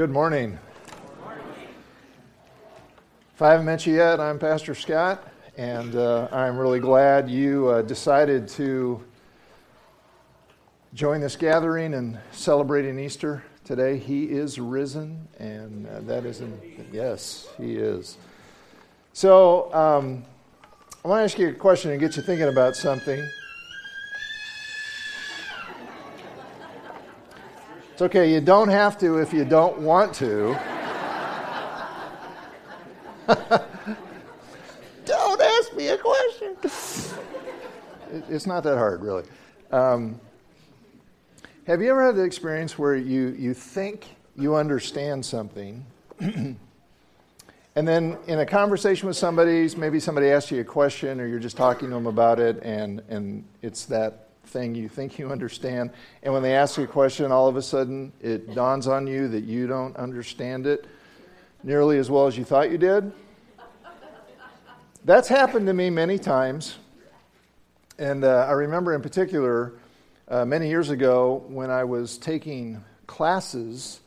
Good morning. If I haven't met you yet, I'm Pastor Scott, and uh, I'm really glad you uh, decided to join this gathering and celebrating Easter today. He is risen, and uh, that is, yes, he is. So, um, I want to ask you a question and get you thinking about something. It's okay, you don't have to if you don't want to. don't ask me a question. it's not that hard, really. Um, have you ever had the experience where you, you think you understand something, and then in a conversation with somebody, maybe somebody asks you a question or you're just talking to them about it, and, and it's that thing you think you understand. And when they ask you a question, all of a sudden it dawns on you that you don't understand it nearly as well as you thought you did. That's happened to me many times. And uh, I remember in particular uh, many years ago when I was taking classes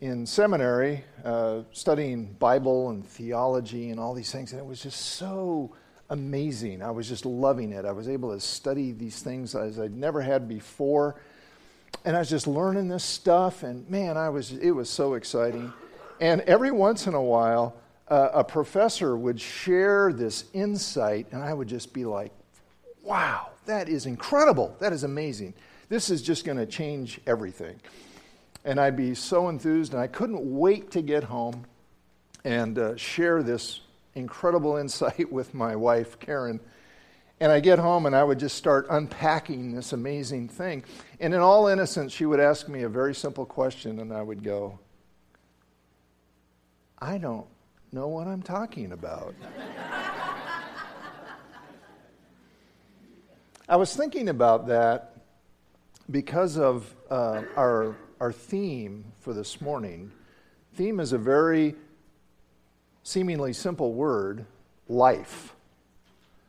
in seminary, uh, studying Bible and theology and all these things, and it was just so amazing. I was just loving it. I was able to study these things as I'd never had before. And I was just learning this stuff, and man, I was, it was so exciting. And every once in a while, uh, a professor would share this insight, and I would just be like, wow, that is incredible. That is amazing. This is just going to change everything. And I'd be so enthused, and I couldn't wait to get home and uh, share this incredible insight with my wife, Karen. And I get home and I would just start unpacking this amazing thing. And in all innocence, she would ask me a very simple question, and I would go, I don't know what I'm talking about. I was thinking about that because of uh, our, our theme for this morning. Theme is a very seemingly simple word, life.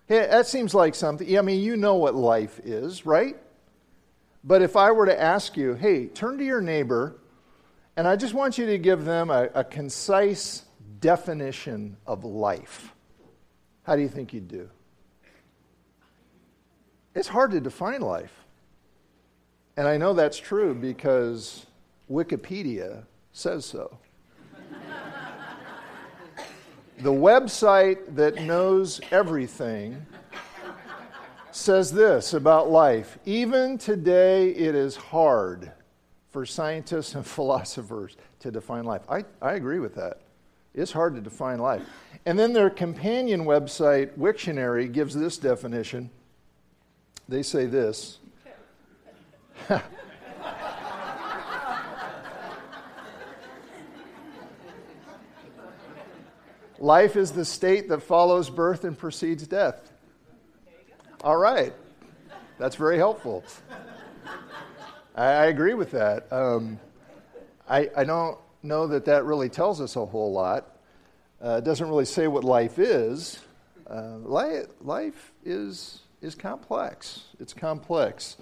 Hey, that seems like something, I mean, you know what life is, right? But if I were to ask you, hey, turn to your neighbor, and I just want you to give them a, a concise definition of life, how do you think you'd do? It's hard to define life. And I know that's true because Wikipedia says so the website that knows everything says this about life. Even today it is hard for scientists and philosophers to define life. I, I agree with that. It's hard to define life. And then their companion website wiktionary gives this definition. They say this Life is the state that follows birth and precedes death. All right. That's very helpful. I, I agree with that. Um, I, I, don't know that that really tells us a whole lot. Uh, it doesn't really say what life is. Uh, life, life is, is complex. It's complex.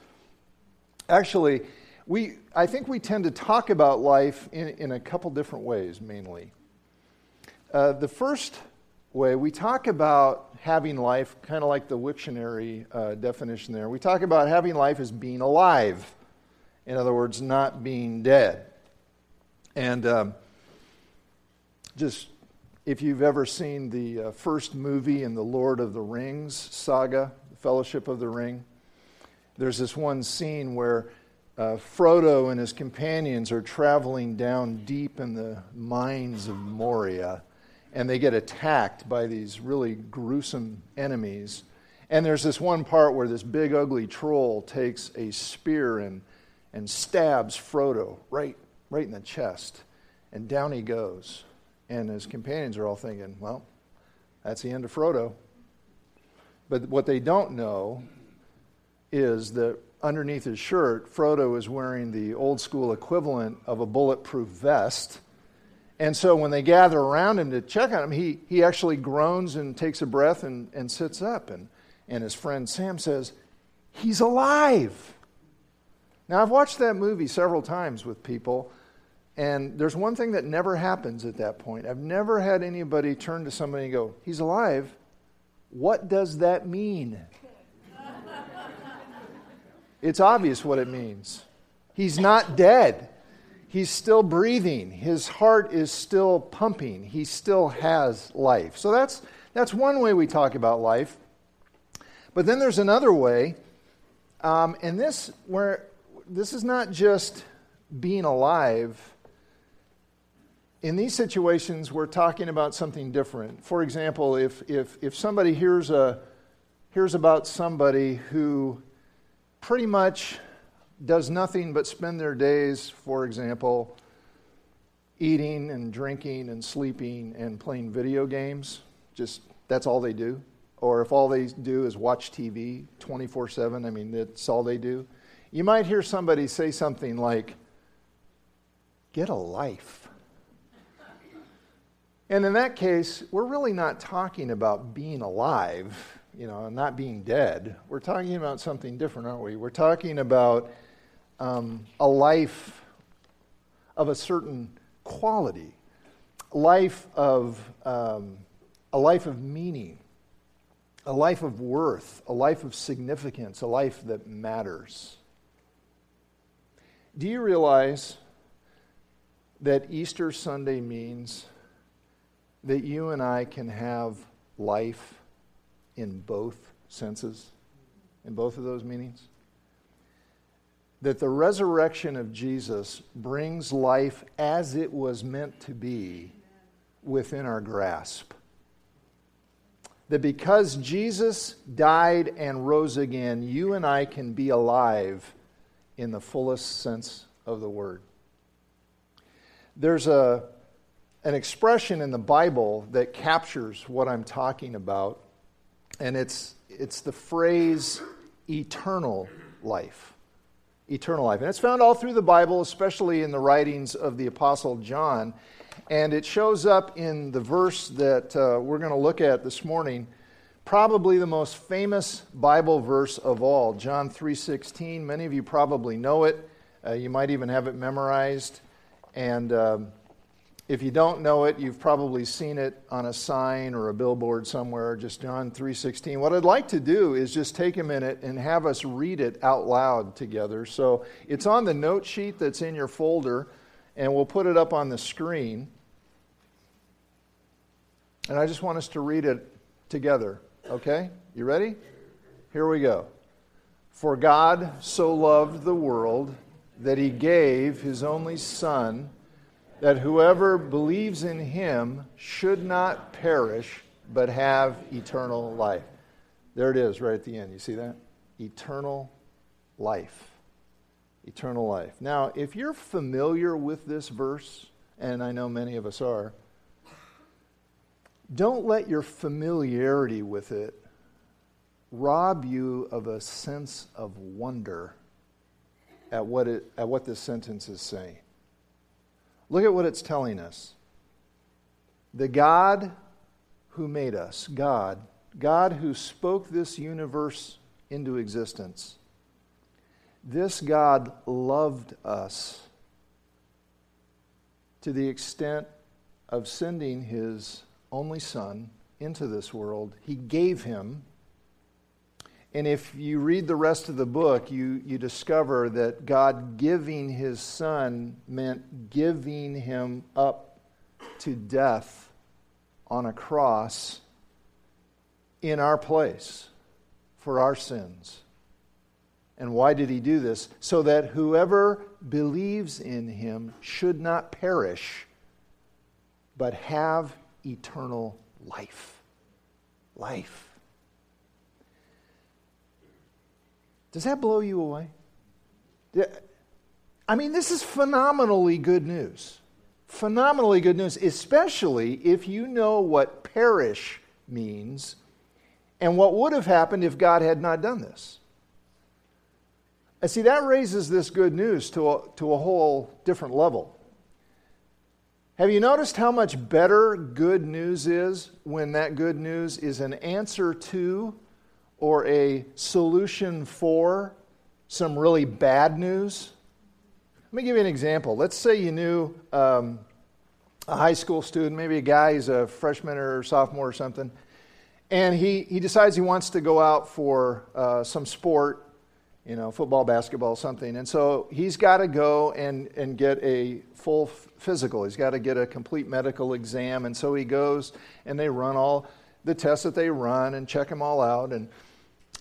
Actually, we, I think we tend to talk about life in, in a couple different ways, mainly. Uh, the first way, we talk about having life, kind of like the Wiktionary uh, definition there. We talk about having life as being alive. In other words, not being dead. And um, just if you've ever seen the uh, first movie in the Lord of the Rings saga, Fellowship of the Ring, there's this one scene where uh, Frodo and his companions are traveling down deep in the mines of Moria and they get attacked by these really gruesome enemies. And there's this one part where this big ugly troll takes a spear and, and stabs Frodo right, right in the chest. And down he goes. And his companions are all thinking, well, that's the end of Frodo. But what they don't know is that underneath his shirt, Frodo is wearing the old school equivalent of a bulletproof vest and so when they gather around him to check on him, he, he actually groans and takes a breath and, and sits up. And, and his friend Sam says, He's alive. Now, I've watched that movie several times with people, And there's one thing that never happens at that point. I've never had anybody turn to somebody and go, He's alive. What does that mean? it's obvious what it means. He's not dead. He's still breathing. His heart is still pumping. He still has life. So that's, that's one way we talk about life. But then there's another way, um, and this where this is not just being alive in these situations, we're talking about something different. For example, if, if, if somebody hears, a, hears about somebody who pretty much does nothing but spend their days, for example, eating and drinking and sleeping and playing video games, just that's all they do. Or if all they do is watch TV 24 7, I mean, that's all they do. You might hear somebody say something like, Get a life. And in that case, we're really not talking about being alive, you know, and not being dead. We're talking about something different, aren't we? We're talking about um, a life of a certain quality, life of um, a life of meaning, a life of worth, a life of significance, a life that matters. Do you realize that Easter Sunday means? that you and I can have life in both senses, in both of those meanings? That the resurrection of Jesus brings life as it was meant to be within our grasp. That because Jesus died and rose again, you and I can be alive in the fullest sense of the word. There's a an expression in the Bible that captures what I'm talking about, and it's, it's the phrase eternal life. Eternal life. And it's found all through the Bible, especially in the writings of the Apostle John. And it shows up in the verse that uh, we're going to look at this morning, probably the most famous Bible verse of all, John 3:16. Many of you probably know it. Uh, you might even have it memorized. And um, if you don't know it, you've probably seen it on a sign or a billboard somewhere, just John 3:16. What I'd like to do is just take a minute and have us read it out loud together. So, it's on the note sheet that's in your folder and we'll put it up on the screen. And I just want us to read it together, okay? You ready? Here we go. For God so loved the world that he gave his only son that whoever believes in him should not perish, but have eternal life. There it is, right at the end. You see that? Eternal life. Eternal life. Now, if you're familiar with this verse, and I know many of us are, don't let your familiarity with it rob you of a sense of wonder at what, it, at what this sentence is saying. Look at what it's telling us. The God who made us, God, God who spoke this universe into existence, this God loved us to the extent of sending his only Son into this world. He gave him and if you read the rest of the book, you, you discover that God giving his son meant giving him up to death on a cross in our place for our sins. And why did he do this? So that whoever believes in him should not perish, but have eternal life. Life. Does that blow you away? I mean, this is phenomenally good news. Phenomenally good news, especially if you know what perish means and what would have happened if God had not done this. And see, that raises this good news to a, to a whole different level. Have you noticed how much better good news is when that good news is an answer to or a solution for some really bad news? Let me give you an example. Let's say you knew um, a high school student, maybe a guy, he's a freshman or sophomore or something, and he, he decides he wants to go out for uh, some sport, you know, football, basketball, something. And so he's got to go and, and get a full physical. He's got to get a complete medical exam. And so he goes and they run all the tests that they run and check him all out. And,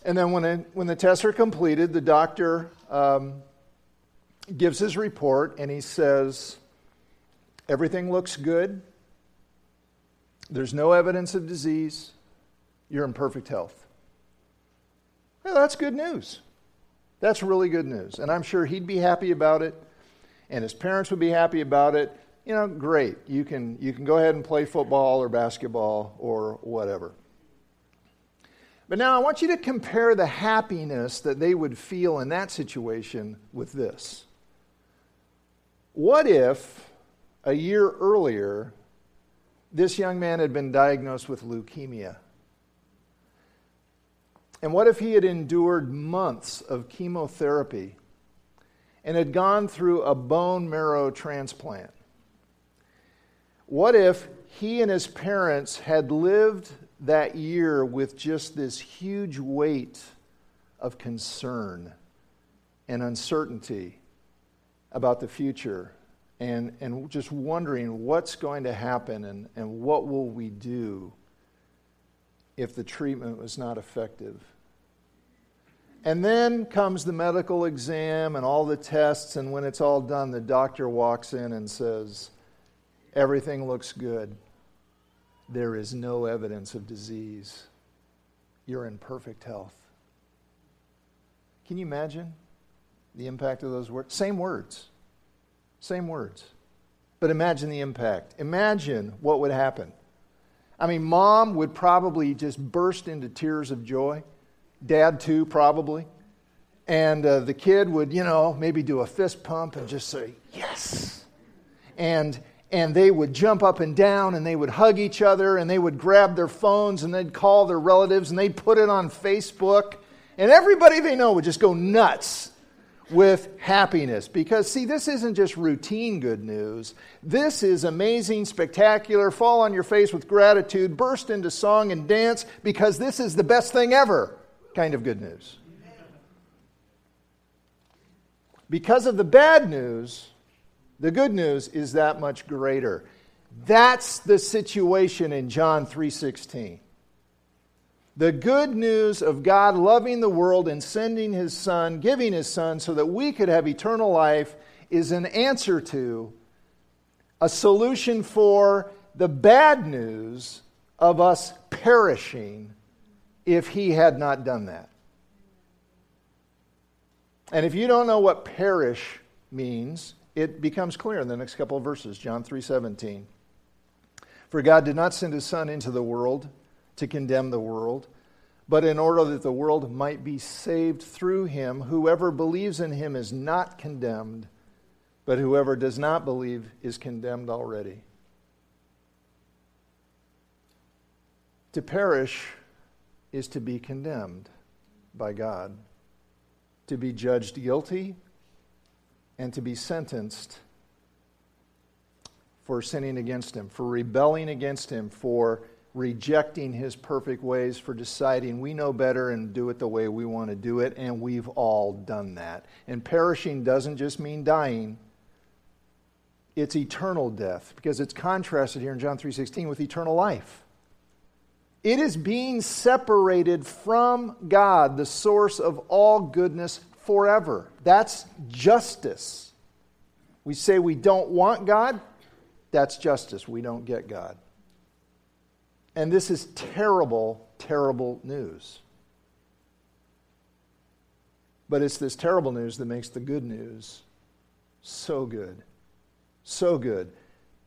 and then when, when the tests are completed, the doctor um, gives his report and he says, Everything looks good. There's no evidence of disease. You're in perfect health. Well, that's good news. That's really good news. And I'm sure he'd be happy about it, and his parents would be happy about it. You know, great. You can, you can go ahead and play football or basketball or whatever. But now I want you to compare the happiness that they would feel in that situation with this. What if a year earlier this young man had been diagnosed with leukemia? And what if he had endured months of chemotherapy and had gone through a bone marrow transplant? What if he and his parents had lived that year with just this huge weight of concern and uncertainty about the future and, and just wondering what's going to happen and, and what will we do if the treatment was not effective. And then comes the medical exam and all the tests, and when it's all done, the doctor walks in and says, Everything looks good. There is no evidence of disease. You're in perfect health. Can you imagine the impact of those words? Same words. Same words. But imagine the impact. Imagine what would happen. I mean, mom would probably just burst into tears of joy. Dad, too, probably. And uh, the kid would, you know, maybe do a fist pump and just say, yes. And and they would jump up and down and they would hug each other and they would grab their phones and they'd call their relatives and they'd put it on Facebook. And everybody they know would just go nuts with happiness. Because, see, this isn't just routine good news. This is amazing, spectacular, fall on your face with gratitude, burst into song and dance because this is the best thing ever kind of good news. Because of the bad news, the good news is that much greater. That's the situation in John 3:16. The good news of God loving the world and sending his son, giving his son so that we could have eternal life is an answer to a solution for the bad news of us perishing if he had not done that. And if you don't know what perish means, it becomes clear in the next couple of verses, John 3:17. For God did not send his son into the world to condemn the world, but in order that the world might be saved through him, whoever believes in him is not condemned, but whoever does not believe is condemned already. To perish is to be condemned by God, to be judged guilty and to be sentenced for sinning against him, for rebelling against him, for rejecting his perfect ways, for deciding we know better and do it the way we want to do it, and we've all done that. And perishing doesn't just mean dying. It's eternal death because it's contrasted here in John 3:16 with eternal life. It is being separated from God, the source of all goodness forever. That's justice. We say we don't want God, that's justice. We don't get God. And this is terrible, terrible news. But it's this terrible news that makes the good news so good. So good.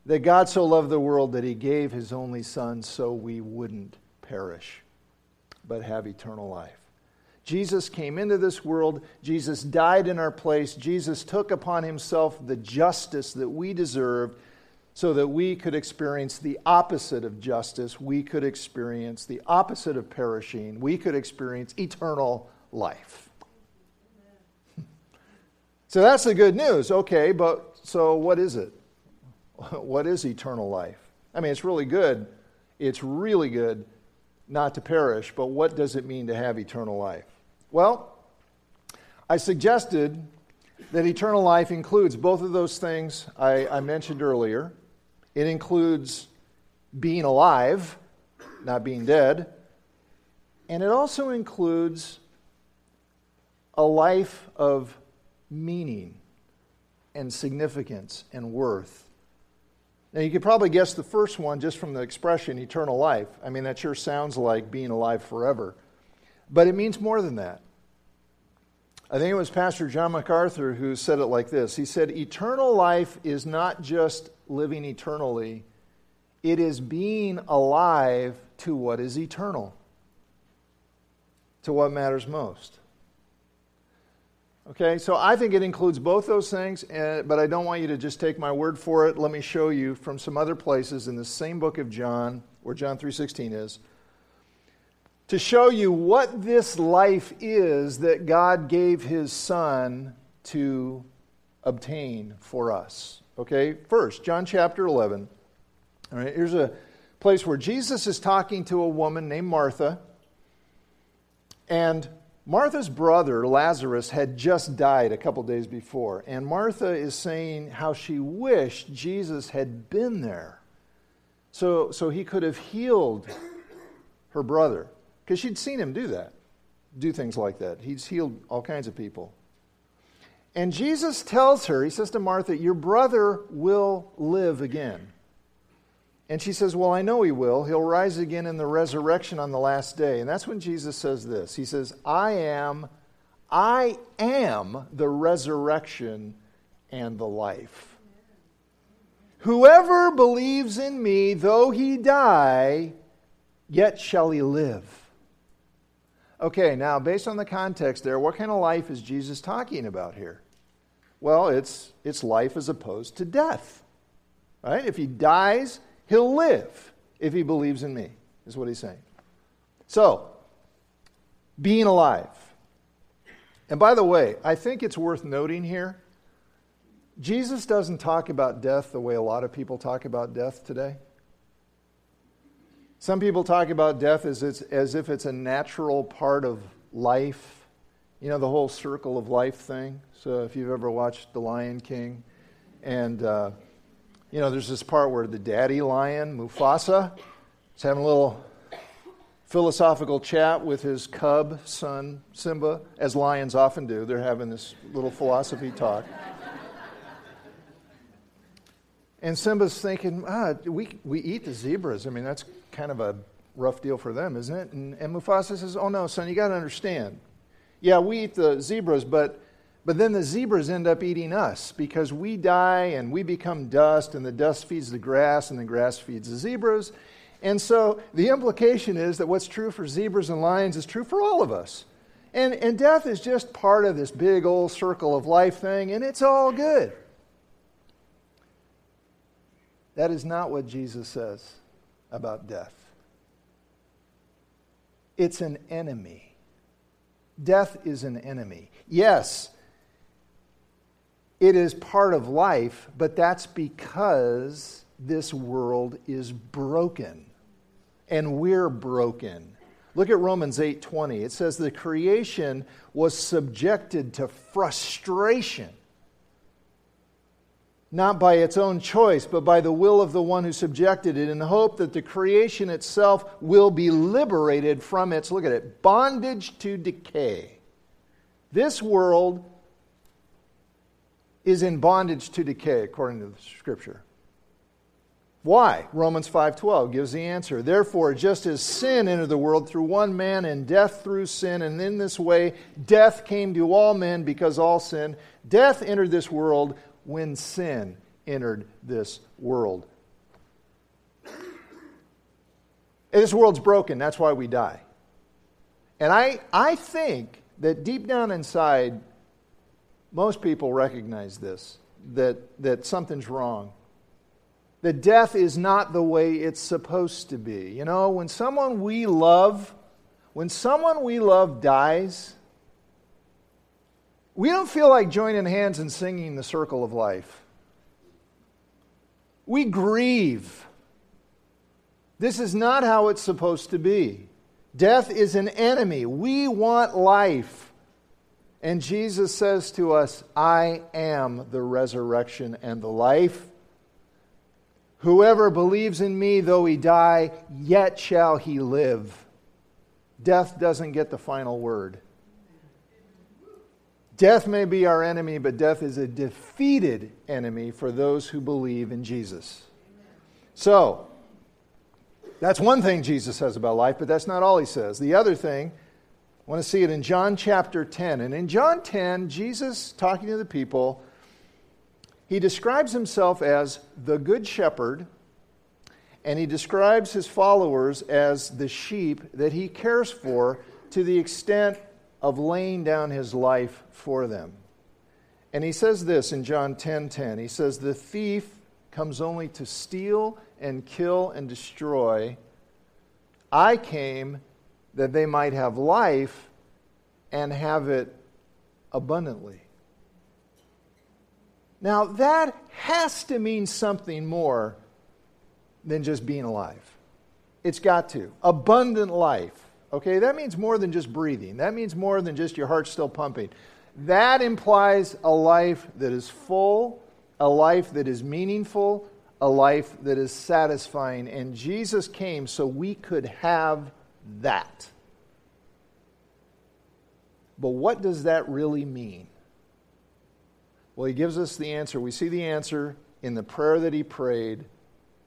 That God so loved the world that he gave his only Son so we wouldn't perish, but have eternal life. Jesus came into this world. Jesus died in our place. Jesus took upon himself the justice that we deserved so that we could experience the opposite of justice. We could experience the opposite of perishing. We could experience eternal life. So that's the good news. Okay, but so what is it? What is eternal life? I mean, it's really good. It's really good not to perish, but what does it mean to have eternal life? Well, I suggested that eternal life includes both of those things I, I mentioned earlier. It includes being alive, not being dead, and it also includes a life of meaning and significance and worth. Now, you could probably guess the first one just from the expression eternal life. I mean, that sure sounds like being alive forever. But it means more than that. I think it was Pastor John MacArthur who said it like this He said, Eternal life is not just living eternally, it is being alive to what is eternal, to what matters most. Okay, so I think it includes both those things, uh, but I don't want you to just take my word for it. Let me show you from some other places in the same book of John, where John 3:16 is, to show you what this life is that God gave his son to obtain for us. Okay? First, John chapter 11. All right, here's a place where Jesus is talking to a woman named Martha. And Martha's brother, Lazarus, had just died a couple days before, and Martha is saying how she wished Jesus had been there so, so he could have healed her brother, because she'd seen him do that, do things like that. He's healed all kinds of people. And Jesus tells her, he says to Martha, Your brother will live again. And she says, Well, I know he will. He'll rise again in the resurrection on the last day. And that's when Jesus says this He says, I am, I am the resurrection and the life. Whoever believes in me, though he die, yet shall he live. Okay, now, based on the context there, what kind of life is Jesus talking about here? Well, it's, it's life as opposed to death. Right? If he dies, He'll live if he believes in me, is what he's saying. So, being alive. And by the way, I think it's worth noting here Jesus doesn't talk about death the way a lot of people talk about death today. Some people talk about death as, it's, as if it's a natural part of life. You know, the whole circle of life thing. So if you've ever watched The Lion King, and uh, you know, there's this part where the daddy lion, Mufasa, is having a little philosophical chat with his cub son, Simba, as lions often do. They're having this little philosophy talk. and Simba's thinking, ah, we, we eat the zebras. I mean, that's kind of a rough deal for them, isn't it? And, and Mufasa says, oh no, son, you got to understand. Yeah, we eat the zebras, but but then the zebras end up eating us because we die and we become dust, and the dust feeds the grass, and the grass feeds the zebras. And so the implication is that what's true for zebras and lions is true for all of us. And, and death is just part of this big old circle of life thing, and it's all good. That is not what Jesus says about death. It's an enemy. Death is an enemy. Yes, it is part of life, but that's because this world is broken and we're broken. Look at Romans 8:20. It says the creation was subjected to frustration not by its own choice, but by the will of the one who subjected it, in the hope that the creation itself will be liberated from its, look at it, bondage to decay. This world is in bondage to decay according to the scripture. Why? Romans 5:12 gives the answer. Therefore, just as sin entered the world through one man and death through sin, and in this way death came to all men because all sin, death entered this world when sin entered this world. This world's broken, that's why we die. And I, I think that deep down inside, most people recognize this that, that something's wrong. That death is not the way it's supposed to be. You know, when someone we love, when someone we love dies, we don't feel like joining hands and singing the circle of life. We grieve. This is not how it's supposed to be. Death is an enemy. We want life. And Jesus says to us, I am the resurrection and the life. Whoever believes in me, though he die, yet shall he live. Death doesn't get the final word. Death may be our enemy, but death is a defeated enemy for those who believe in Jesus. So, that's one thing Jesus says about life, but that's not all he says. The other thing, I want to see it in John chapter 10. And in John 10, Jesus, talking to the people, he describes himself as the good shepherd, and he describes his followers as the sheep that he cares for to the extent of laying down his life for them. And he says this in John 10:10. 10, 10. He says the thief comes only to steal and kill and destroy. I came that they might have life and have it abundantly. Now, that has to mean something more than just being alive. It's got to. Abundant life. Okay, that means more than just breathing. That means more than just your heart still pumping. That implies a life that is full, a life that is meaningful, a life that is satisfying. And Jesus came so we could have that. But what does that really mean? Well, he gives us the answer. We see the answer in the prayer that he prayed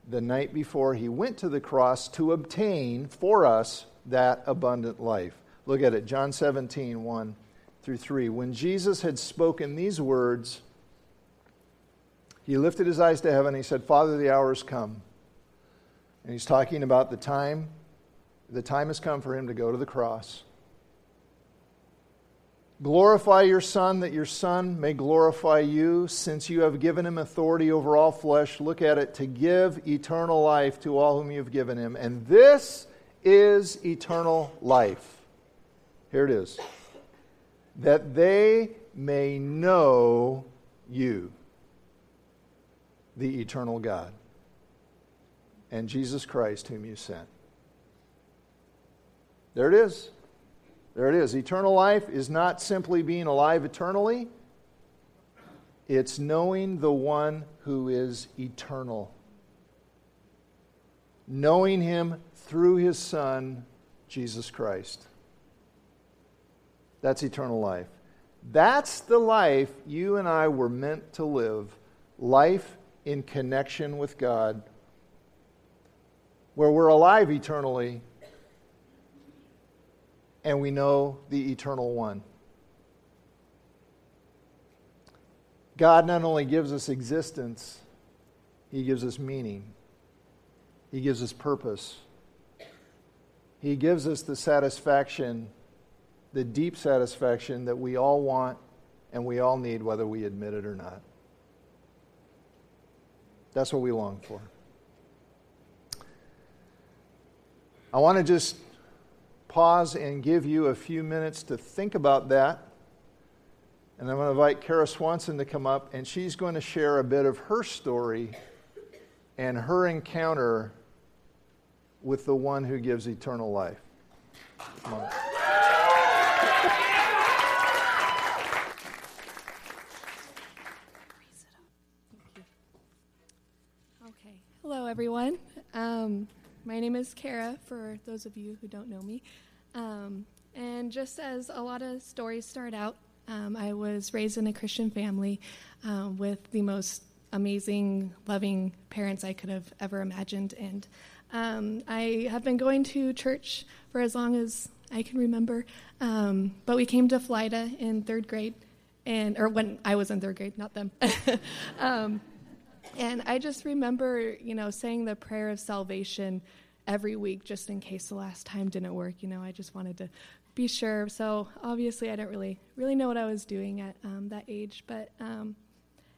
the night before he went to the cross to obtain for us that abundant life. Look at it, John 17, 1 through 3. When Jesus had spoken these words, he lifted his eyes to heaven and he said, Father, the hour has come. And he's talking about the time. The time has come for him to go to the cross. Glorify your Son, that your Son may glorify you, since you have given him authority over all flesh. Look at it, to give eternal life to all whom you have given him. And this is eternal life. Here it is. That they may know you, the eternal God, and Jesus Christ, whom you sent. There it is. There it is. Eternal life is not simply being alive eternally, it's knowing the one who is eternal. Knowing him through his Son, Jesus Christ. That's eternal life. That's the life you and I were meant to live life in connection with God, where we're alive eternally and we know the eternal one. God not only gives us existence, He gives us meaning, He gives us purpose. He gives us the satisfaction, the deep satisfaction that we all want and we all need, whether we admit it or not. That's what we long for. I want to just pause and give you a few minutes to think about that. And I'm going to invite Kara Swanson to come up, and she's going to share a bit of her story and her encounter with the one who gives eternal life. Okay. Hello, everyone. Um, my name is Kara, for those of you who don't know me. Um, and just as a lot of stories start out, um, I was raised in a Christian family um, with the most amazing, loving parents I could have ever imagined. And um, I have been going to church for as long as I can remember. Um, but we came to Florida in third grade, and or when I was in third grade, not them. um, and I just remember, you know, saying the prayer of salvation every week, just in case the last time didn't work. You know, I just wanted to be sure. So obviously, I didn't really really know what I was doing at um, that age, but um,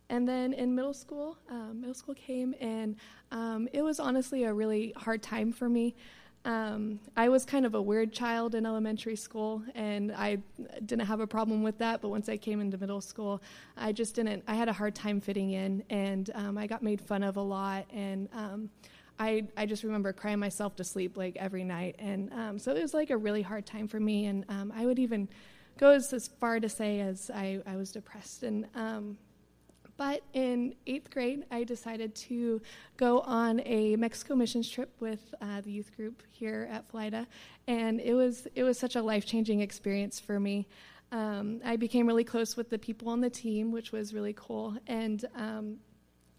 and then in middle school, um, middle school came, and um, it was honestly a really hard time for me. um, I was kind of a weird child in elementary school, and I didn't have a problem with that. But once I came into middle school, I just didn't. I had a hard time fitting in, and um, I got made fun of a lot. And um, I, I just remember crying myself to sleep like every night. And um, so it was like a really hard time for me. And um, I would even go as far to say as I, I was depressed. And um, but in eighth grade, I decided to go on a Mexico missions trip with uh, the youth group here at Flida, and it was it was such a life changing experience for me. Um, I became really close with the people on the team, which was really cool. And um,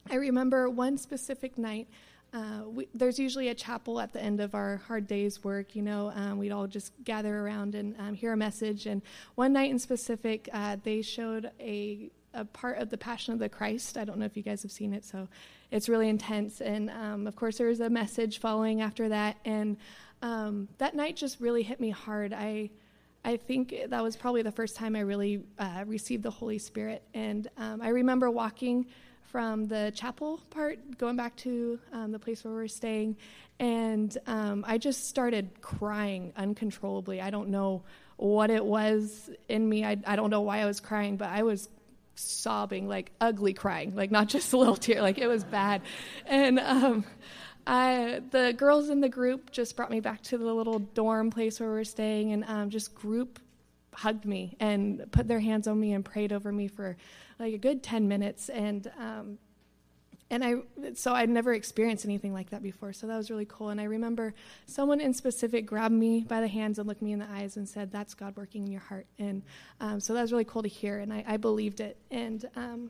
I remember one specific night. Uh, we, there's usually a chapel at the end of our hard day's work. You know, um, we'd all just gather around and um, hear a message. And one night in specific, uh, they showed a a part of the Passion of the Christ. I don't know if you guys have seen it, so it's really intense. And um, of course, there was a message following after that, and um, that night just really hit me hard. I I think that was probably the first time I really uh, received the Holy Spirit, and um, I remember walking from the chapel part, going back to um, the place where we were staying, and um, I just started crying uncontrollably. I don't know what it was in me. I, I don't know why I was crying, but I was sobbing, like ugly crying, like not just a little tear, like it was bad. And um, I, the girls in the group just brought me back to the little dorm place where we are staying, and um, just group hugged me and put their hands on me and prayed over me for like a good 10 minutes. And um, and I so I'd never experienced anything like that before, so that was really cool. And I remember someone in specific grabbed me by the hands and looked me in the eyes and said, "That's God working in your heart." And um, so that was really cool to hear, and I, I believed it. And um,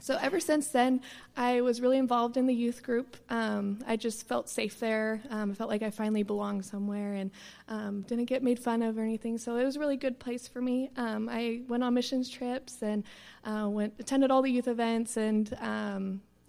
so ever since then, I was really involved in the youth group. Um, I just felt safe there. Um, I felt like I finally belonged somewhere and um, didn't get made fun of or anything. So it was a really good place for me. Um, I went on missions trips and uh, went attended all the youth events and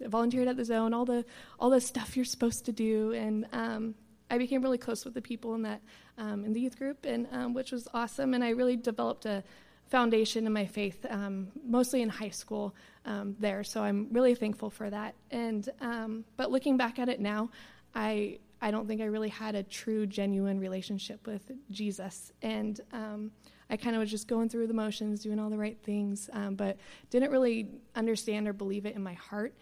volunteered at the zone, all the all the stuff you're supposed to do, and um, I became really close with the people in that um, in the youth group, and um, which was awesome. And I really developed a foundation in my faith, um, mostly in high school um, there. So I'm really thankful for that. And um, but looking back at it now, I I don't think I really had a true, genuine relationship with Jesus, and I kind of was just going through the motions, doing all the right things, um, but didn't really understand or believe it in my heart.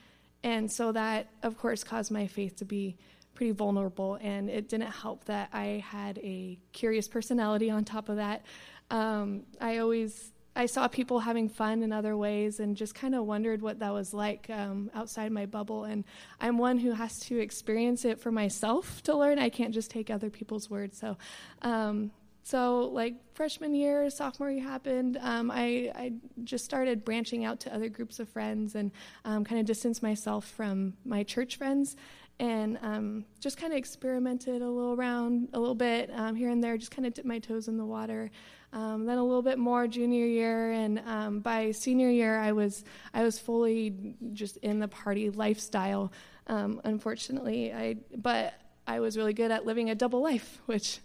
And so that, of course, caused my faith to be pretty vulnerable. And it didn't help that I had a curious personality on top of that. Um, I always I saw people having fun in other ways and just kind of wondered what that was like um, outside my bubble. And I'm one who has to experience it for myself to learn. I can't just take other people's words. So um, so, like freshman year, sophomore year happened, um, I, I, just started branching out to other groups of friends and um, kind of distanced myself from my church friends and um, just kind of experimented a little around a little bit um, here and there, just kind of dipped my toes in the water. Um, then a little bit more junior year, and um, by senior year, I was I was fully just in the party lifestyle. unfortunately, I but I was really good at living a double life, which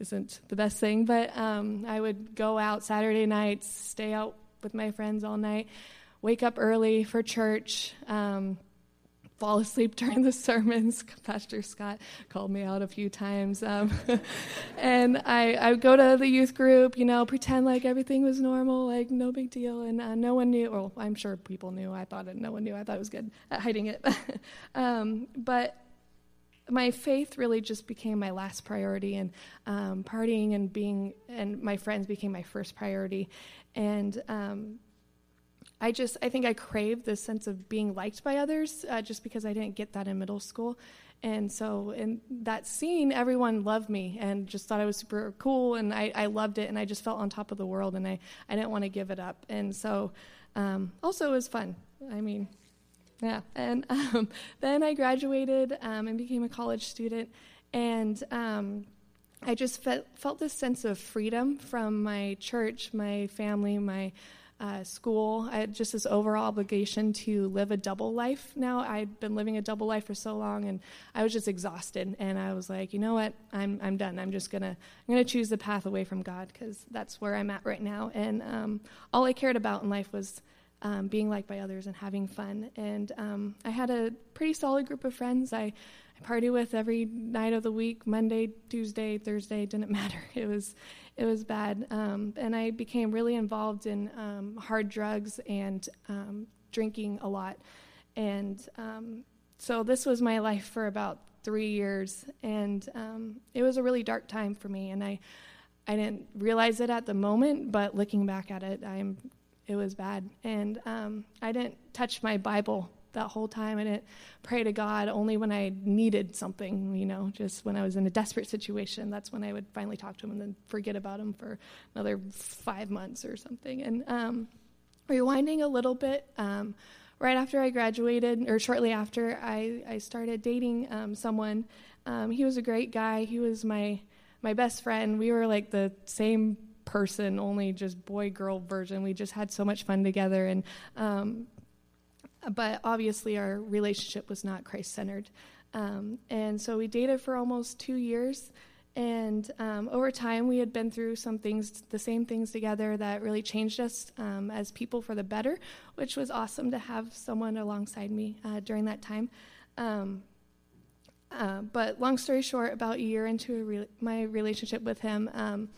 isn't the best thing, but um, I would go out Saturday nights, stay out with my friends all night, wake up early for church, um, fall asleep during the sermons. Pastor Scott called me out a few times. Um, and I, I would go to the youth group, you know, pretend like everything was normal, like no big deal. And uh, no one knew, well, I'm sure people knew. I thought it, no one knew. I thought it was good at hiding it. um, but my faith really just became my last priority, and um, partying and being and my friends became my first priority. And um, I just I think I craved this sense of being liked by others, uh, just because I didn't get that in middle school. And so in that scene, everyone loved me and just thought I was super cool, and I, I loved it, and I just felt on top of the world, and I, I didn't want to give it up. And so um, also it was fun. I mean, yeah. And um, then I graduated um, and became a college student. And um, I just fe- felt this sense of freedom from my church, my family, my uh, school. I had just this overall obligation to live a double life now. I'd been living a double life for so long, and I was just exhausted. And I was like, you know what? I'm I'm done. I'm just gonna I'm gonna choose the path away from God because that's where I'm at right now. And um, all I cared about in life was um, being liked by others and having fun. And um, I had a pretty solid group of friends. I, I party with every night of the week, Monday, Tuesday, Thursday, didn't matter. It was it was bad. Um, and I became really involved in um, hard drugs and um, drinking a lot. And um, so this was my life for about three years. And it was a really dark time for me. And I, I didn't realize it at the moment, but looking back at it, I'm, it was bad. And um, I didn't touch my Bible that whole time. I didn't pray to God only when I needed something, you know, just when I was in a desperate situation. That's when I would finally talk to him and then forget about him for another five months or something. And um, rewinding a little bit, um, right after I graduated, or shortly after, I, I started dating um, someone. Um, he was a great guy. He was my my best friend. We were like the same person, only just boy girl version. We just had so much fun together, and um, but obviously our relationship was not Christ centered. Um, and so we dated for almost two years. And um, over time, we had been through some things, the same things together that really changed us um, as people for the better, which was awesome to have someone alongside me uh, during that time. Um, uh, but long story short, about a year into re- my relationship with him, um,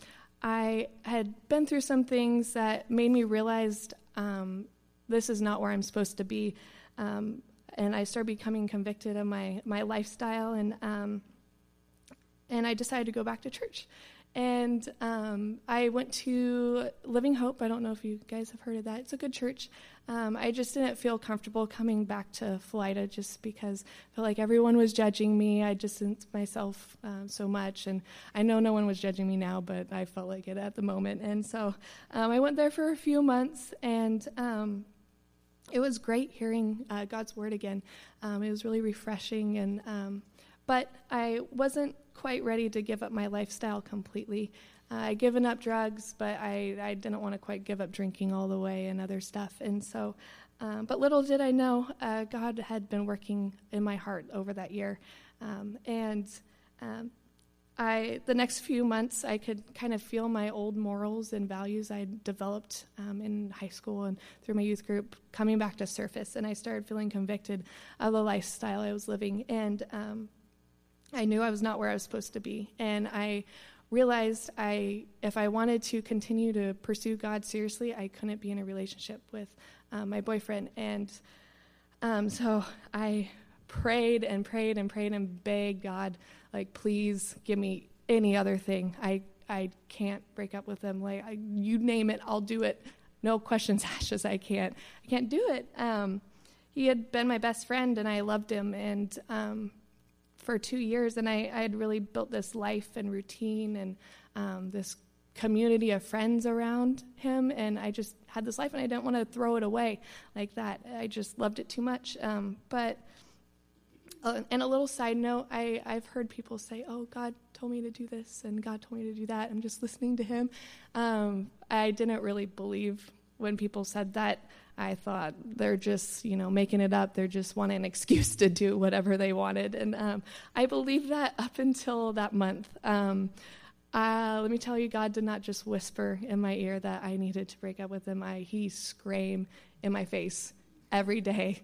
I had been through some things that made me realize um, this is not where I'm supposed to be. Um, and I started becoming convicted of my, my lifestyle, and, um, and I decided to go back to church. And um, I went to Living Hope. I don't know if you guys have heard of that. It's a good church. Um, I just didn't feel comfortable coming back to Felida just because I felt like everyone was judging me. I distanced myself um, so much. And I know no one was judging me now, but I felt like it at the moment. And so um, I went there for a few months, and um, it was great hearing uh, God's word again. Um, it was really refreshing, and but I wasn't quite ready to give up my lifestyle completely. Uh, I'd given up drugs, but I, I didn't want to quite give up drinking all the way and other stuff. And so, um, but little did I know, uh, God had been working in my heart over that year, um, and um, I, the next few months, I could kind of feel my old morals and values I developed um, in high school and through my youth group coming back to surface. And I started feeling convicted of the lifestyle I was living. And um, I knew I was not where I was supposed to be. And I realized I, if I wanted to continue to pursue God seriously, I couldn't be in a relationship with um, my boyfriend. And um, so I prayed and prayed and prayed and begged God like please give me any other thing. I i can't break up with them like I, you name it i'll do it. No questions asked i can't. I can't do it. Um, he had been my best friend and i loved him. And um, for two years and I, I had really built this life and routine and um, this community of friends around him and i just had this life and i didn't want to throw it away like that i just loved it too much um, but uh, and a little side note, I, I've heard people say, oh, God told me to do this and God told me to do that. I'm just listening to Him. Um, I didn't really believe when people said that. I thought they're just, you know, making it up. They're just wanting an excuse to do whatever they wanted. And um, I believed that up until that month. Um, uh, let me tell you, God did not just whisper in my ear that I needed to break up with him. I, he screamed in my face every day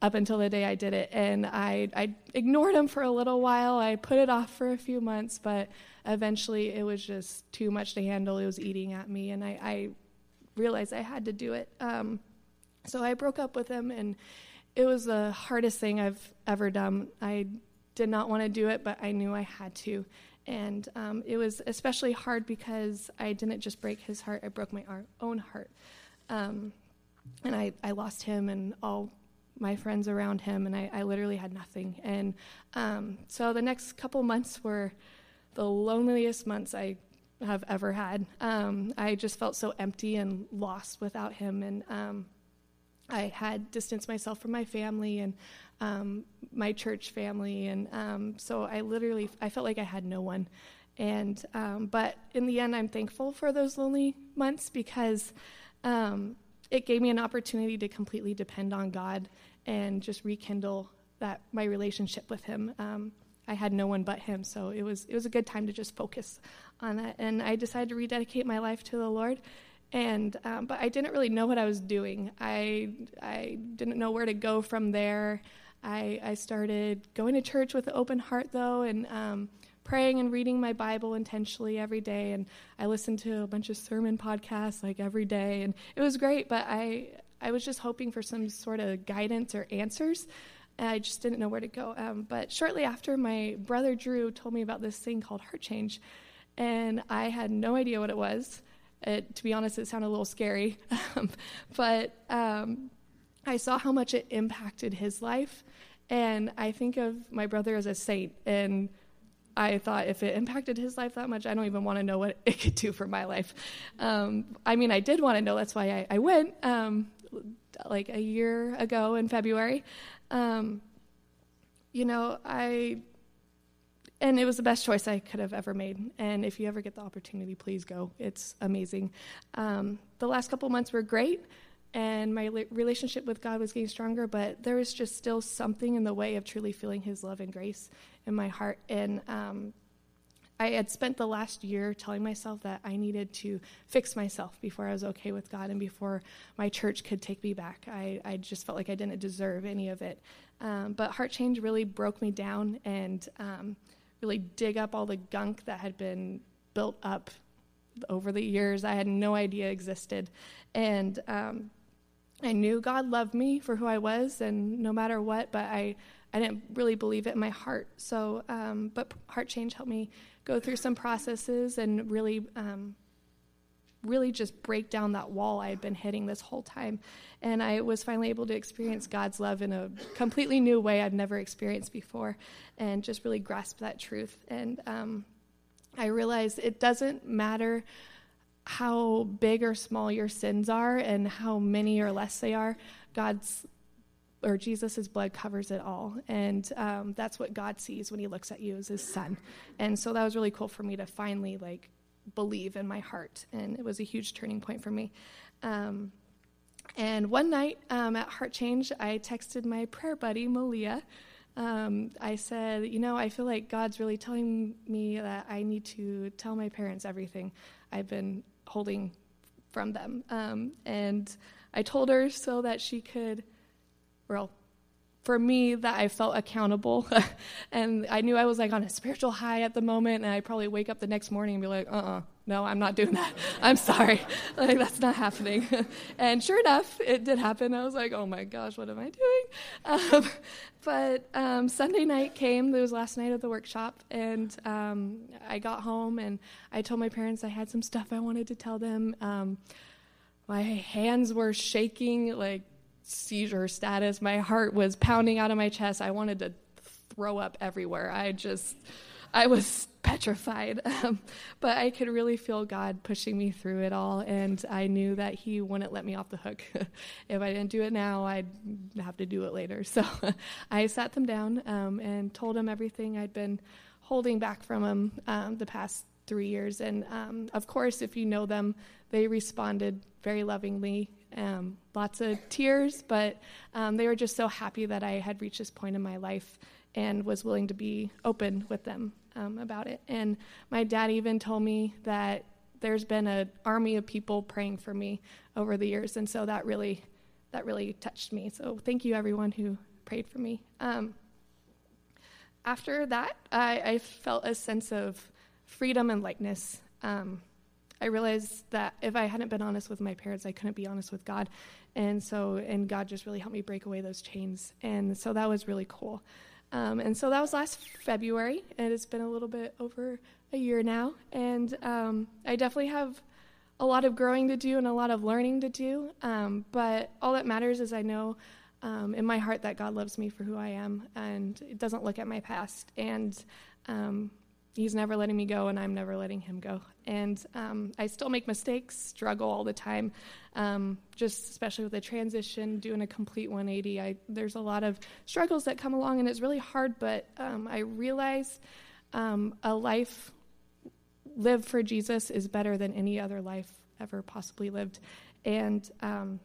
up until the day I did it. And I, I ignored him for a little while. I put it off for a few months, but eventually it was just too much to handle. It was eating at me, and I, I realized I had to do it. Um, so I broke up with him, and it was the hardest thing I've ever done. I did not want to do it, but I knew I had to. And um, it was especially hard because I didn't just break his heart, I broke my own heart. Um, and I, I lost him and all my friends around him, and I, I literally had nothing. And um, so the next couple months were the loneliest months I have ever had. Um, I just felt so empty and lost without him, and um, I had distanced myself from my family and um, my church family, and um, so I literally I felt like I had no one. And um, but in the end, I'm thankful for those lonely months because um, it gave me an opportunity to completely depend on God and just rekindle that my relationship with Him. Um, I had no one but Him, so it was it was a good time to just focus on that. And I decided to rededicate my life to the Lord, and um, but I didn't really know what I was doing. I I didn't know where to go from there. I I started going to church with an open heart though, and um, praying and reading my Bible intentionally every day. And I listened to a bunch of sermon podcasts like every day, and it was great. But I I was just hoping for some sort of guidance or answers. I just didn't know where to go. Um, but shortly after, my brother Drew told me about this thing called Heart Change, and I had no idea what it was. It, to be honest, it sounded a little scary, but um, I saw how much it impacted his life, and I think of my brother as a saint. And I thought if it impacted his life that much, I don't even want to know what it could do for my life. Um, I mean, I did want to know. That's why I, I went um, like a year ago in February. Um, you know, I and it was the best choice I could have ever made. And if you ever get the opportunity, please go. It's amazing. Um, the last couple months were great, and my relationship with God was getting stronger, but there was just still something in the way of truly feeling His love and grace in my heart. And um, I had spent the last year telling myself that I needed to fix myself before I was okay with God and before my church could take me back. I, I just felt like I didn't deserve any of it. Um, but Heart Change really broke me down and um, really dig up all the gunk that had been built up over the years I had no idea existed. And um, I knew God loved me for who I was, and no matter what, but I, I didn't really believe it in my heart. So, um, but Heart Change helped me go through some processes and really, um, really just break down that wall I had been hitting this whole time. And I was finally able to experience God's love in a completely new way I'd never experienced before, and just really grasp that truth. And um, I realized it doesn't matter how big or small your sins are and how many or less they are, God's or Jesus' blood covers it all. And um, that's what God sees when he looks at you as his son. And so that was really cool for me to finally like believe in my heart. And it was a huge turning point for me. Um, and one night um, at Heart Change, I texted my prayer buddy, Malia. Um, I said, You know, I feel like God's really telling me that I need to tell my parents everything I've been holding from them. Um, and I told her so that she could, well, for me, that I felt accountable. and I knew I was like on a spiritual high at the moment, and I'd probably wake up the next morning and be like, uh uh-uh, uh no, I'm not doing that. I'm sorry. like, that's not happening. and sure enough, it did happen. I was like, oh my gosh, what am I doing? Um, but um, Sunday night came, it was last night of the workshop, and um, I got home and I told my parents I had some stuff I wanted to tell them. Um, my hands were shaking, like seizure status. My heart was pounding out of my chest. I wanted to throw up everywhere. I just I was petrified. Um, but I could really feel God pushing me through it all, and I knew that He wouldn't let me off the hook. if I didn't do it now, I'd have to do it later. So I sat them down um, and told them everything I'd been holding back from them um, the past three years. And um, of course, if you know them, they responded very lovingly. Um, lots of tears, but um, they were just so happy that I had reached this point in my life and was willing to be open with them um, about it. And my dad even told me that there's been an army of people praying for me over the years, and so that really that really touched me. So thank you everyone who prayed for me. Um, after that, I, I, felt a sense of freedom and lightness. I realized that if I hadn't been honest with my parents, I couldn't be honest with God. And so, and God just really helped me break away those chains. And so that was really cool. Um, and so that was last February, and it's been a little bit over a year now. And um, I definitely have a lot of growing to do and a lot of learning to do. Um, but all that matters is I know um, in my heart that God loves me for who I am, and it doesn't look at my past. And um, He's never letting me go, and I'm never letting Him go. And um, I still make mistakes, struggle all the time, um, just especially with the transition, doing a complete 180. I, there's a lot of struggles that come along, and it's really hard, but um, I realize um, a life lived for Jesus is better than any other life ever possibly lived. And um,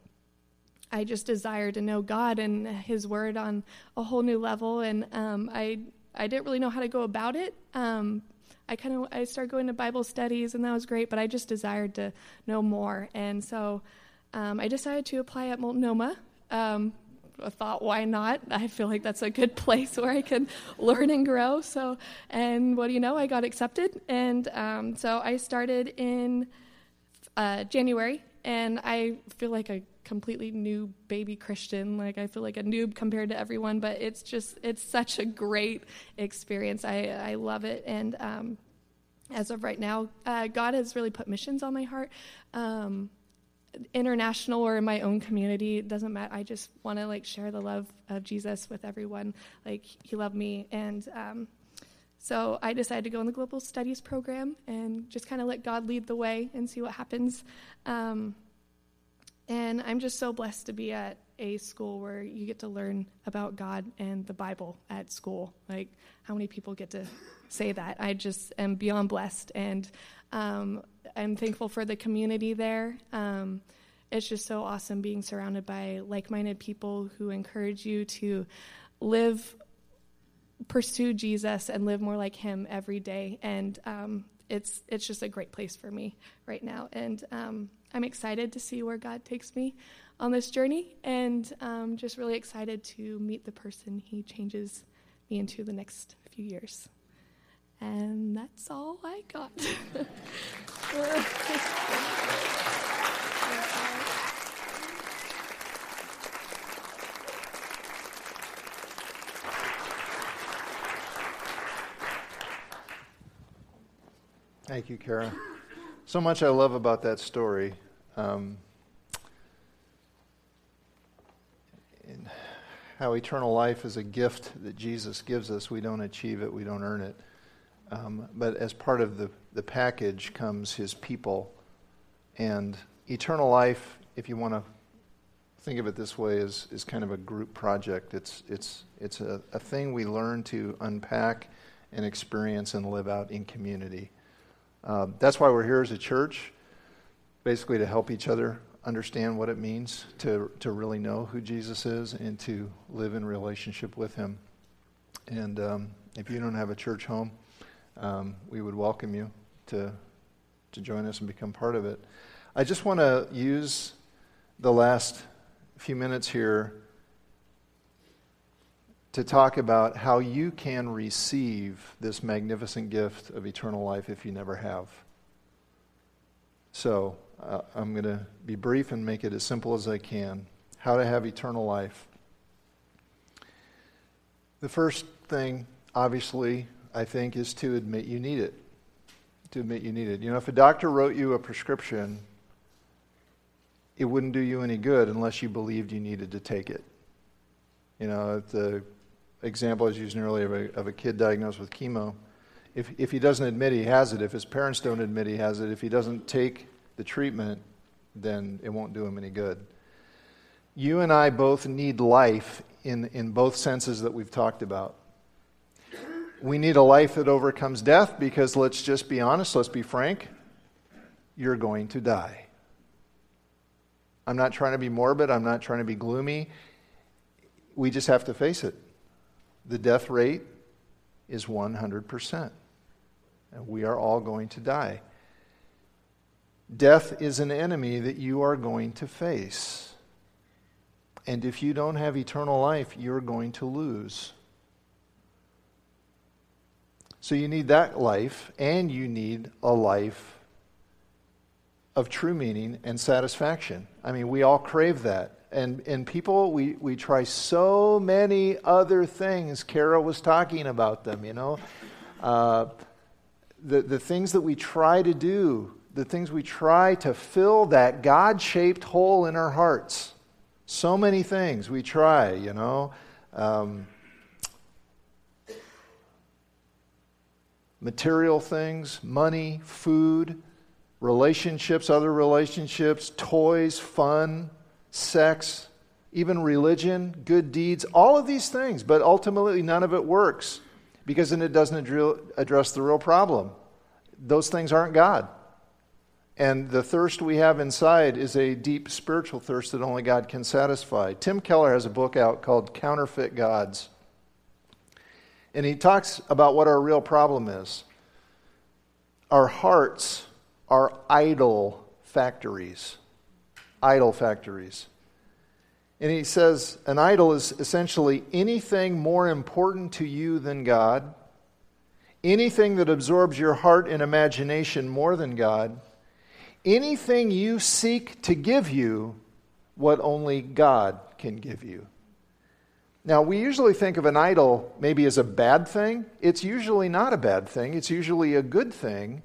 I just desire to know God and His Word on a whole new level, and um, I I didn't really know how to go about it. Um, I kind of I started going to Bible studies, and that was great. But I just desired to know more, and so um, I decided to apply at Multnomah. Um, I thought, why not? I feel like that's a good place where I can learn and grow. So, and what do you know? I got accepted, and um, so I started in uh, January, and I feel like a completely new baby Christian. Like I feel like a noob compared to everyone, but it's just it's such a great experience. I I love it, and um, as of right now, uh, God has really put missions on my heart. Um, international or in my own community it doesn't matter i just want to like share the love of jesus with everyone like he loved me and um, so i decided to go in the global studies program and just kind of let god lead the way and see what happens um, and I'm just so blessed to be at a school where you get to learn about God and the Bible at school. Like, how many people get to say that? I just am beyond blessed. And um, I'm thankful for the community there. Um, it's just so awesome being surrounded by like minded people who encourage you to live, pursue Jesus, and live more like Him every day. And um, it's, it's just a great place for me right now. And um, I'm excited to see where God takes me on this journey and um, just really excited to meet the person He changes me into the next few years. And that's all I got. Thank you, Kara. So much I love about that story. Um, how eternal life is a gift that Jesus gives us. We don't achieve it, we don't earn it. Um, but as part of the, the package comes his people. And eternal life, if you want to think of it this way, is, is kind of a group project. It's, it's, it's a, a thing we learn to unpack and experience and live out in community. Um, that's why we're here as a church, basically to help each other understand what it means to, to really know who Jesus is and to live in relationship with him. And um, if you don't have a church home, um, we would welcome you to, to join us and become part of it. I just want to use the last few minutes here to talk about how you can receive this magnificent gift of eternal life if you never have. So, uh, I'm going to be brief and make it as simple as I can. How to have eternal life. The first thing, obviously, I think, is to admit you need it. To admit you need it. You know, if a doctor wrote you a prescription, it wouldn't do you any good unless you believed you needed to take it. You know, the example I was using earlier of a, of a kid diagnosed with chemo, if, if he doesn't admit he has it, if his parents don't admit he has it, if he doesn't take the treatment, then it won't do him any good. You and I both need life in, in both senses that we've talked about. We need a life that overcomes death because let's just be honest, let's be frank, you're going to die. I'm not trying to be morbid, I'm not trying to be gloomy. We just have to face it the death rate is 100%. And we are all going to die. Death is an enemy that you are going to face. And if you don't have eternal life, you're going to lose. So you need that life, and you need a life of true meaning and satisfaction. I mean, we all crave that and, and people, we, we try so many other things. Carol was talking about them, you know. Uh, the, the things that we try to do, the things we try to fill that God shaped hole in our hearts. So many things we try, you know. Um, material things, money, food, relationships, other relationships, toys, fun sex, even religion, good deeds, all of these things, but ultimately none of it works because then it doesn't address the real problem. Those things aren't God. And the thirst we have inside is a deep spiritual thirst that only God can satisfy. Tim Keller has a book out called Counterfeit Gods. And he talks about what our real problem is. our hearts are idol factories. Idol factories. And he says an idol is essentially anything more important to you than God, anything that absorbs your heart and imagination more than God, anything you seek to give you what only God can give you. Now, we usually think of an idol maybe as a bad thing. It's usually not a bad thing, it's usually a good thing.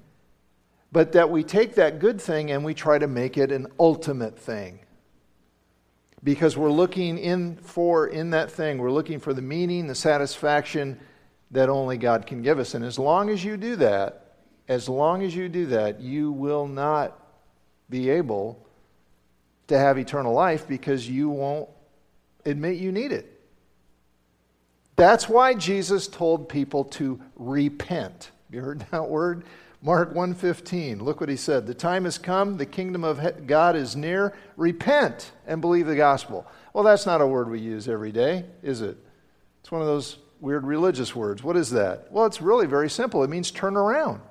But that we take that good thing and we try to make it an ultimate thing. Because we're looking in for in that thing, we're looking for the meaning, the satisfaction that only God can give us. And as long as you do that, as long as you do that, you will not be able to have eternal life because you won't admit you need it. That's why Jesus told people to repent. You heard that word? Mark 1:15. Look what he said. The time has come, the kingdom of God is near. Repent and believe the gospel. Well, that's not a word we use every day, is it? It's one of those weird religious words. What is that? Well, it's really very simple. It means turn around.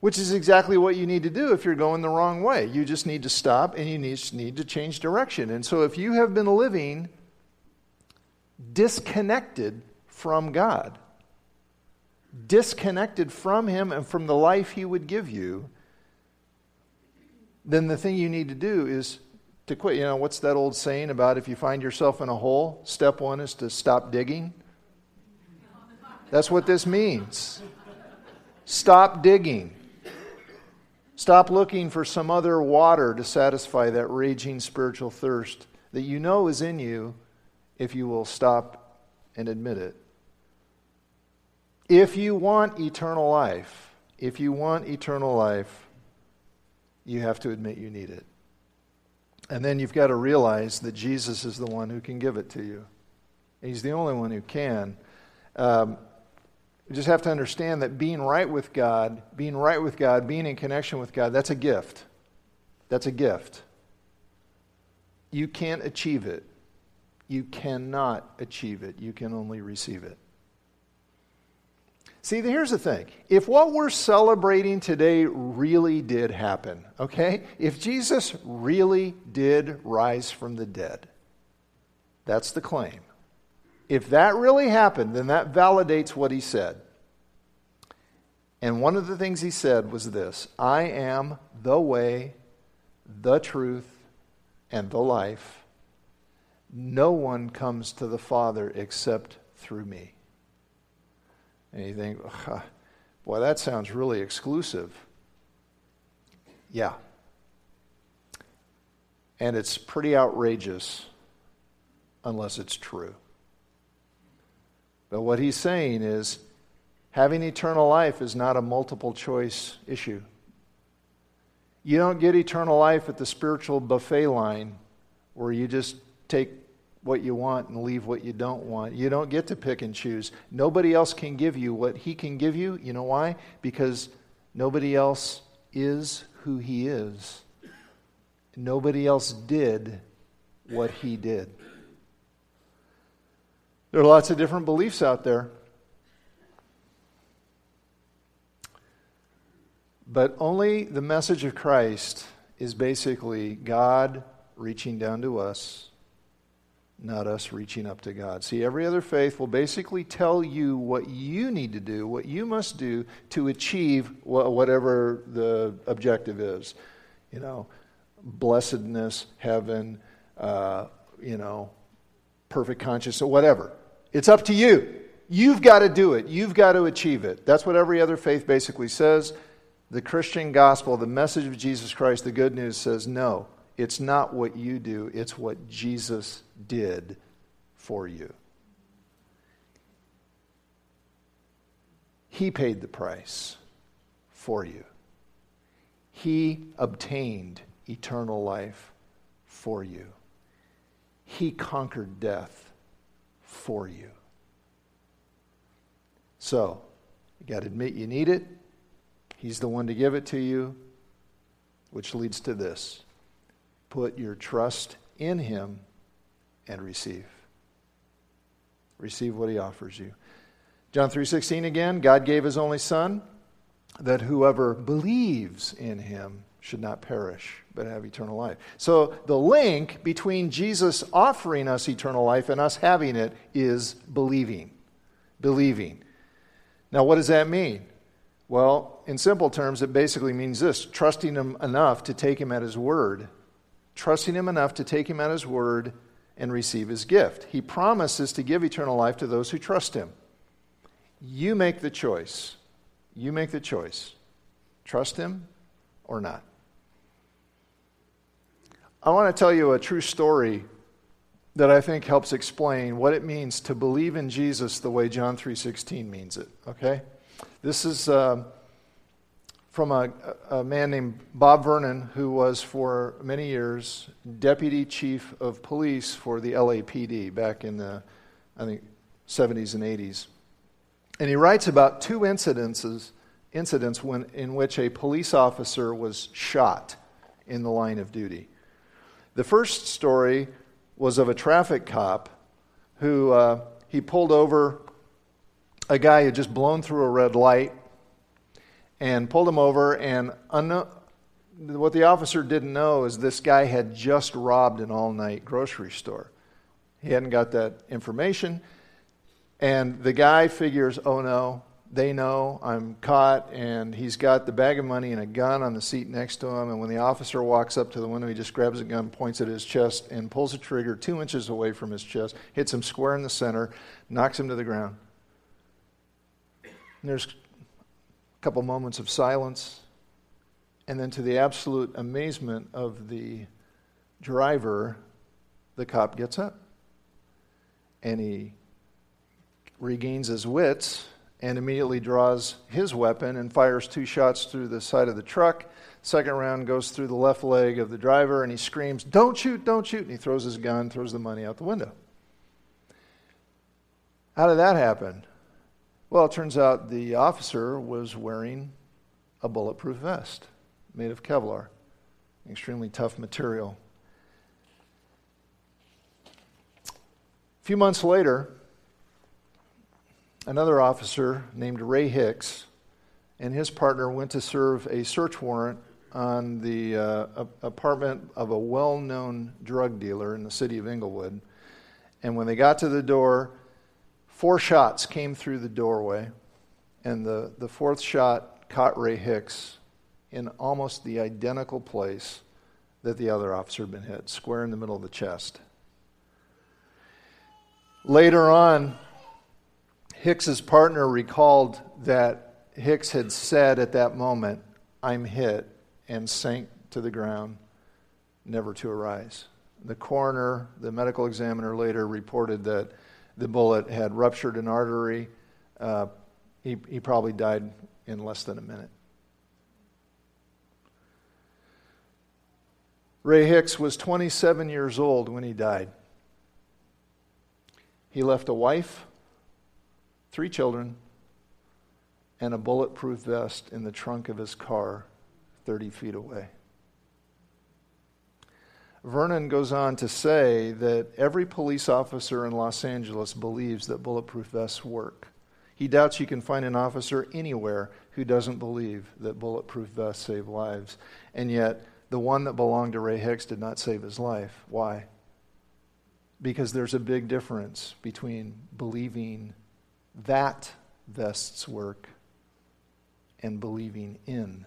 Which is exactly what you need to do if you're going the wrong way. You just need to stop and you need, need to change direction. And so if you have been living disconnected from God, disconnected from Him and from the life He would give you, then the thing you need to do is to quit. You know, what's that old saying about if you find yourself in a hole? Step one is to stop digging. That's what this means. Stop digging. Stop looking for some other water to satisfy that raging spiritual thirst that you know is in you if you will stop and admit it. If you want eternal life, if you want eternal life, you have to admit you need it. And then you've got to realize that Jesus is the one who can give it to you. He's the only one who can. Um, you just have to understand that being right with God, being right with God, being in connection with God, that's a gift. That's a gift. You can't achieve it. You cannot achieve it, you can only receive it. See, here's the thing. If what we're celebrating today really did happen, okay? If Jesus really did rise from the dead, that's the claim. If that really happened, then that validates what he said. And one of the things he said was this I am the way, the truth, and the life. No one comes to the Father except through me. And you think, boy, that sounds really exclusive. Yeah. And it's pretty outrageous unless it's true. But what he's saying is having eternal life is not a multiple choice issue. You don't get eternal life at the spiritual buffet line where you just take what you want and leave what you don't want. You don't get to pick and choose. Nobody else can give you what he can give you. You know why? Because nobody else is who he is. Nobody else did what he did. There are lots of different beliefs out there. But only the message of Christ is basically God reaching down to us not us reaching up to God. See, every other faith will basically tell you what you need to do, what you must do to achieve whatever the objective is. You know, blessedness, heaven, uh, you know, perfect consciousness, or whatever. It's up to you. You've got to do it. You've got to achieve it. That's what every other faith basically says. The Christian gospel, the message of Jesus Christ, the good news says no. It's not what you do, it's what Jesus did for you. He paid the price for you. He obtained eternal life for you. He conquered death for you. So, you got to admit you need it. He's the one to give it to you, which leads to this put your trust in him and receive. Receive what he offers you. John 3:16 again, God gave his only son that whoever believes in him should not perish, but have eternal life. So the link between Jesus offering us eternal life and us having it is believing. Believing. Now, what does that mean? Well, in simple terms, it basically means this trusting him enough to take him at his word. Trusting him enough to take him at his word and receive his gift. He promises to give eternal life to those who trust him. You make the choice. You make the choice. Trust him or not. I want to tell you a true story that I think helps explain what it means to believe in Jesus the way John 3:16 means it, okay? This is uh, from a, a, man named Bob Vernon, who was for many years deputy chief of police for the LAPD back in the, I think, 70s and 80s. And he writes about two incidences, incidents when, in which a police officer was shot in the line of duty. The first story was of a traffic cop who uh, he pulled over a guy who had just blown through a red light and pulled him over. And what the officer didn't know is this guy had just robbed an all night grocery store. He hadn't got that information. And the guy figures, oh no, they know I'm caught, and he's got the bag of money and a gun on the seat next to him. And when the officer walks up to the window, he just grabs a gun, points at his chest, and pulls the trigger two inches away from his chest, hits him square in the center, knocks him to the ground. And there's couple moments of silence. And then, to the absolute amazement of the driver, the cop gets up and he regains his wits and immediately draws his weapon and fires two shots through the side of the truck. Second round goes through the left leg of the driver and he screams, Don't shoot, don't shoot. And he throws his gun, throws the money out the window. How did that happen? Well, it turns out the officer was wearing a bulletproof vest made of Kevlar, extremely tough material. A few months later, another officer named Ray Hicks and his partner went to serve a search warrant on the uh, apartment of a well known drug dealer in the city of Inglewood. And when they got to the door, Four shots came through the doorway, and the, the fourth shot caught Ray Hicks in almost the identical place that the other officer had been hit, square in the middle of the chest. Later on, Hicks's partner recalled that Hicks had said at that moment, I'm hit, and sank to the ground, never to arise. The coroner, the medical examiner later reported that the bullet had ruptured an artery. Uh, he, he probably died in less than a minute. Ray Hicks was 27 years old when he died. He left a wife, three children, and a bulletproof vest in the trunk of his car 30 feet away. Vernon goes on to say that every police officer in Los Angeles believes that bulletproof vests work. He doubts you can find an officer anywhere who doesn't believe that bulletproof vests save lives. And yet, the one that belonged to Ray Hicks did not save his life. Why? Because there's a big difference between believing that vests work and believing in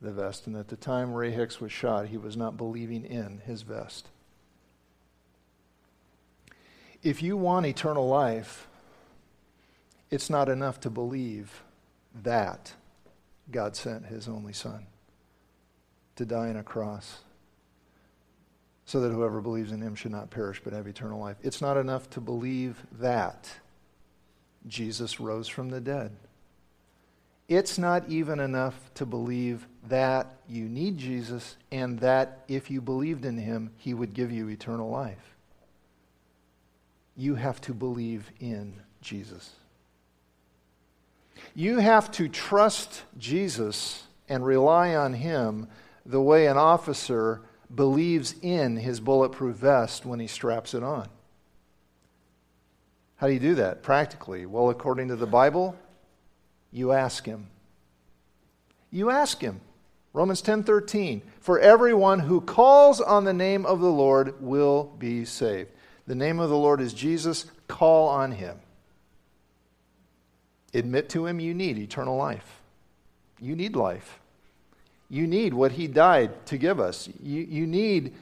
the vest. And at the time Ray Hicks was shot, he was not believing in his vest. If you want eternal life, it's not enough to believe that God sent his only Son to die on a cross so that whoever believes in him should not perish but have eternal life. It's not enough to believe that Jesus rose from the dead. It's not even enough to believe that you need Jesus and that if you believed in him, he would give you eternal life. You have to believe in Jesus. You have to trust Jesus and rely on him the way an officer believes in his bulletproof vest when he straps it on. How do you do that practically? Well, according to the Bible, you ask him. you ask him. Romans 10:13 For everyone who calls on the name of the Lord will be saved. The name of the Lord is Jesus. Call on him. Admit to him you need eternal life. You need life. You need what he died to give us. You, you need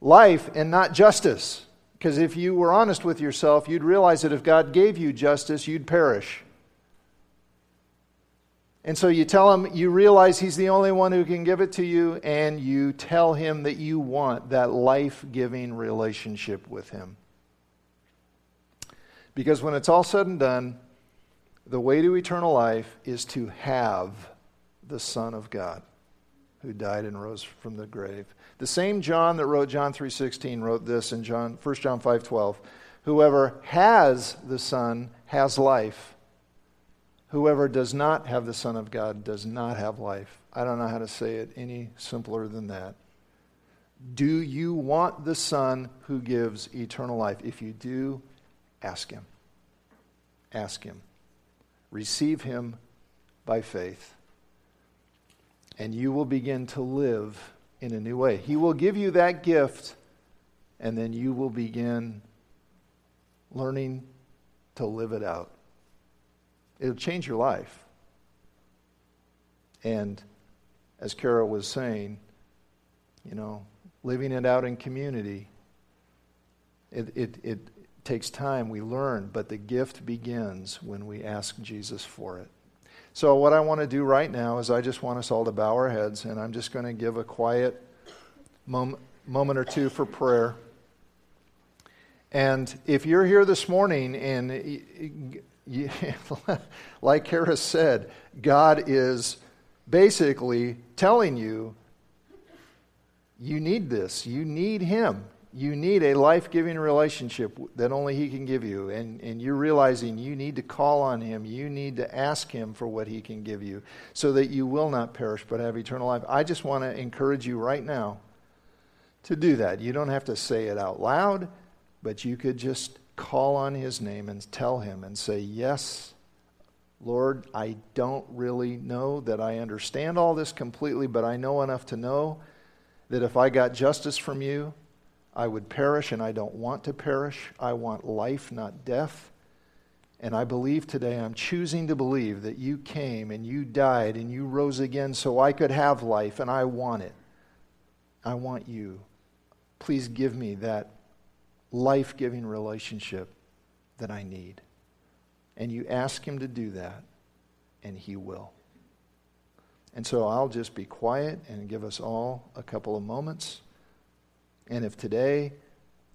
life and not justice. Because if you were honest with yourself, you'd realize that if God gave you justice, you'd perish. And so you tell him, you realize he's the only one who can give it to you, and you tell him that you want that life giving relationship with him. Because when it's all said and done, the way to eternal life is to have the Son of God who died and rose from the grave. The same John that wrote John 3:16 wrote this in John 1 John 5:12. Whoever has the Son has life. Whoever does not have the Son of God does not have life. I don't know how to say it any simpler than that. Do you want the Son who gives eternal life? If you do, ask Him. Ask Him. Receive Him by faith. And you will begin to live in a new way. He will give you that gift, and then you will begin learning to live it out. It'll change your life. And as Kara was saying, you know, living it out in community, it, it, it takes time. We learn, but the gift begins when we ask Jesus for it. So, what I want to do right now is I just want us all to bow our heads, and I'm just going to give a quiet moment, moment or two for prayer. And if you're here this morning and like Harris said, God is basically telling you, you need this. You need Him. You need a life giving relationship that only He can give you. And, and you're realizing you need to call on Him. You need to ask Him for what He can give you so that you will not perish but have eternal life. I just want to encourage you right now to do that. You don't have to say it out loud, but you could just call on his name and tell him and say, Yes, Lord, I don't really know that I understand all this completely, but I know enough to know that if I got justice from you, I would perish, and I don't want to perish. I want life, not death. And I believe today, I'm choosing to believe that you came and you died and you rose again so I could have life, and I want it. I want you. Please give me that life giving relationship that I need. And you ask Him to do that, and He will. And so I'll just be quiet and give us all a couple of moments. And if today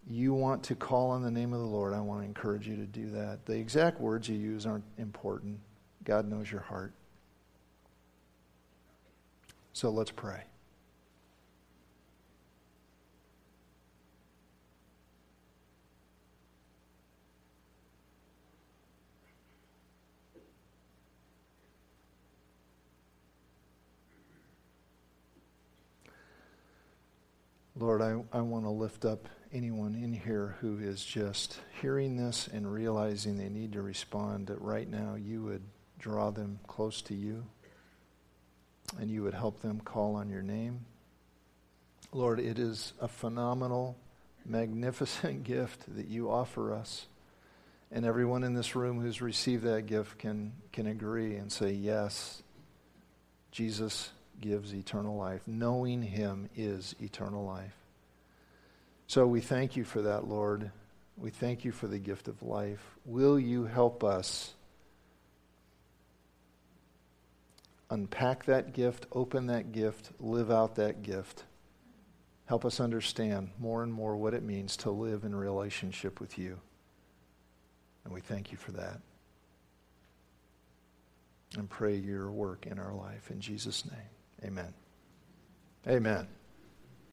you want to call on the name of the Lord, I want to encourage you to do that. The exact words you use aren't important, God knows your heart. So let's pray. Lord, I, I want to lift up anyone in here who is just hearing this and realizing they need to respond, that right now you would draw them close to you and you would help them call on your name. Lord, it is a phenomenal, magnificent gift that you offer us. And everyone in this room who's received that gift can, can agree and say, Yes, Jesus gives eternal life. Knowing Him is eternal life. So we thank you for that, Lord. We thank you for the gift of life. Will you help us unpack that gift, open that gift, live out that gift? Help us understand more and more what it means to live in relationship with you. And we thank you for that and pray your work in our life. In Jesus' name. Amen. Amen.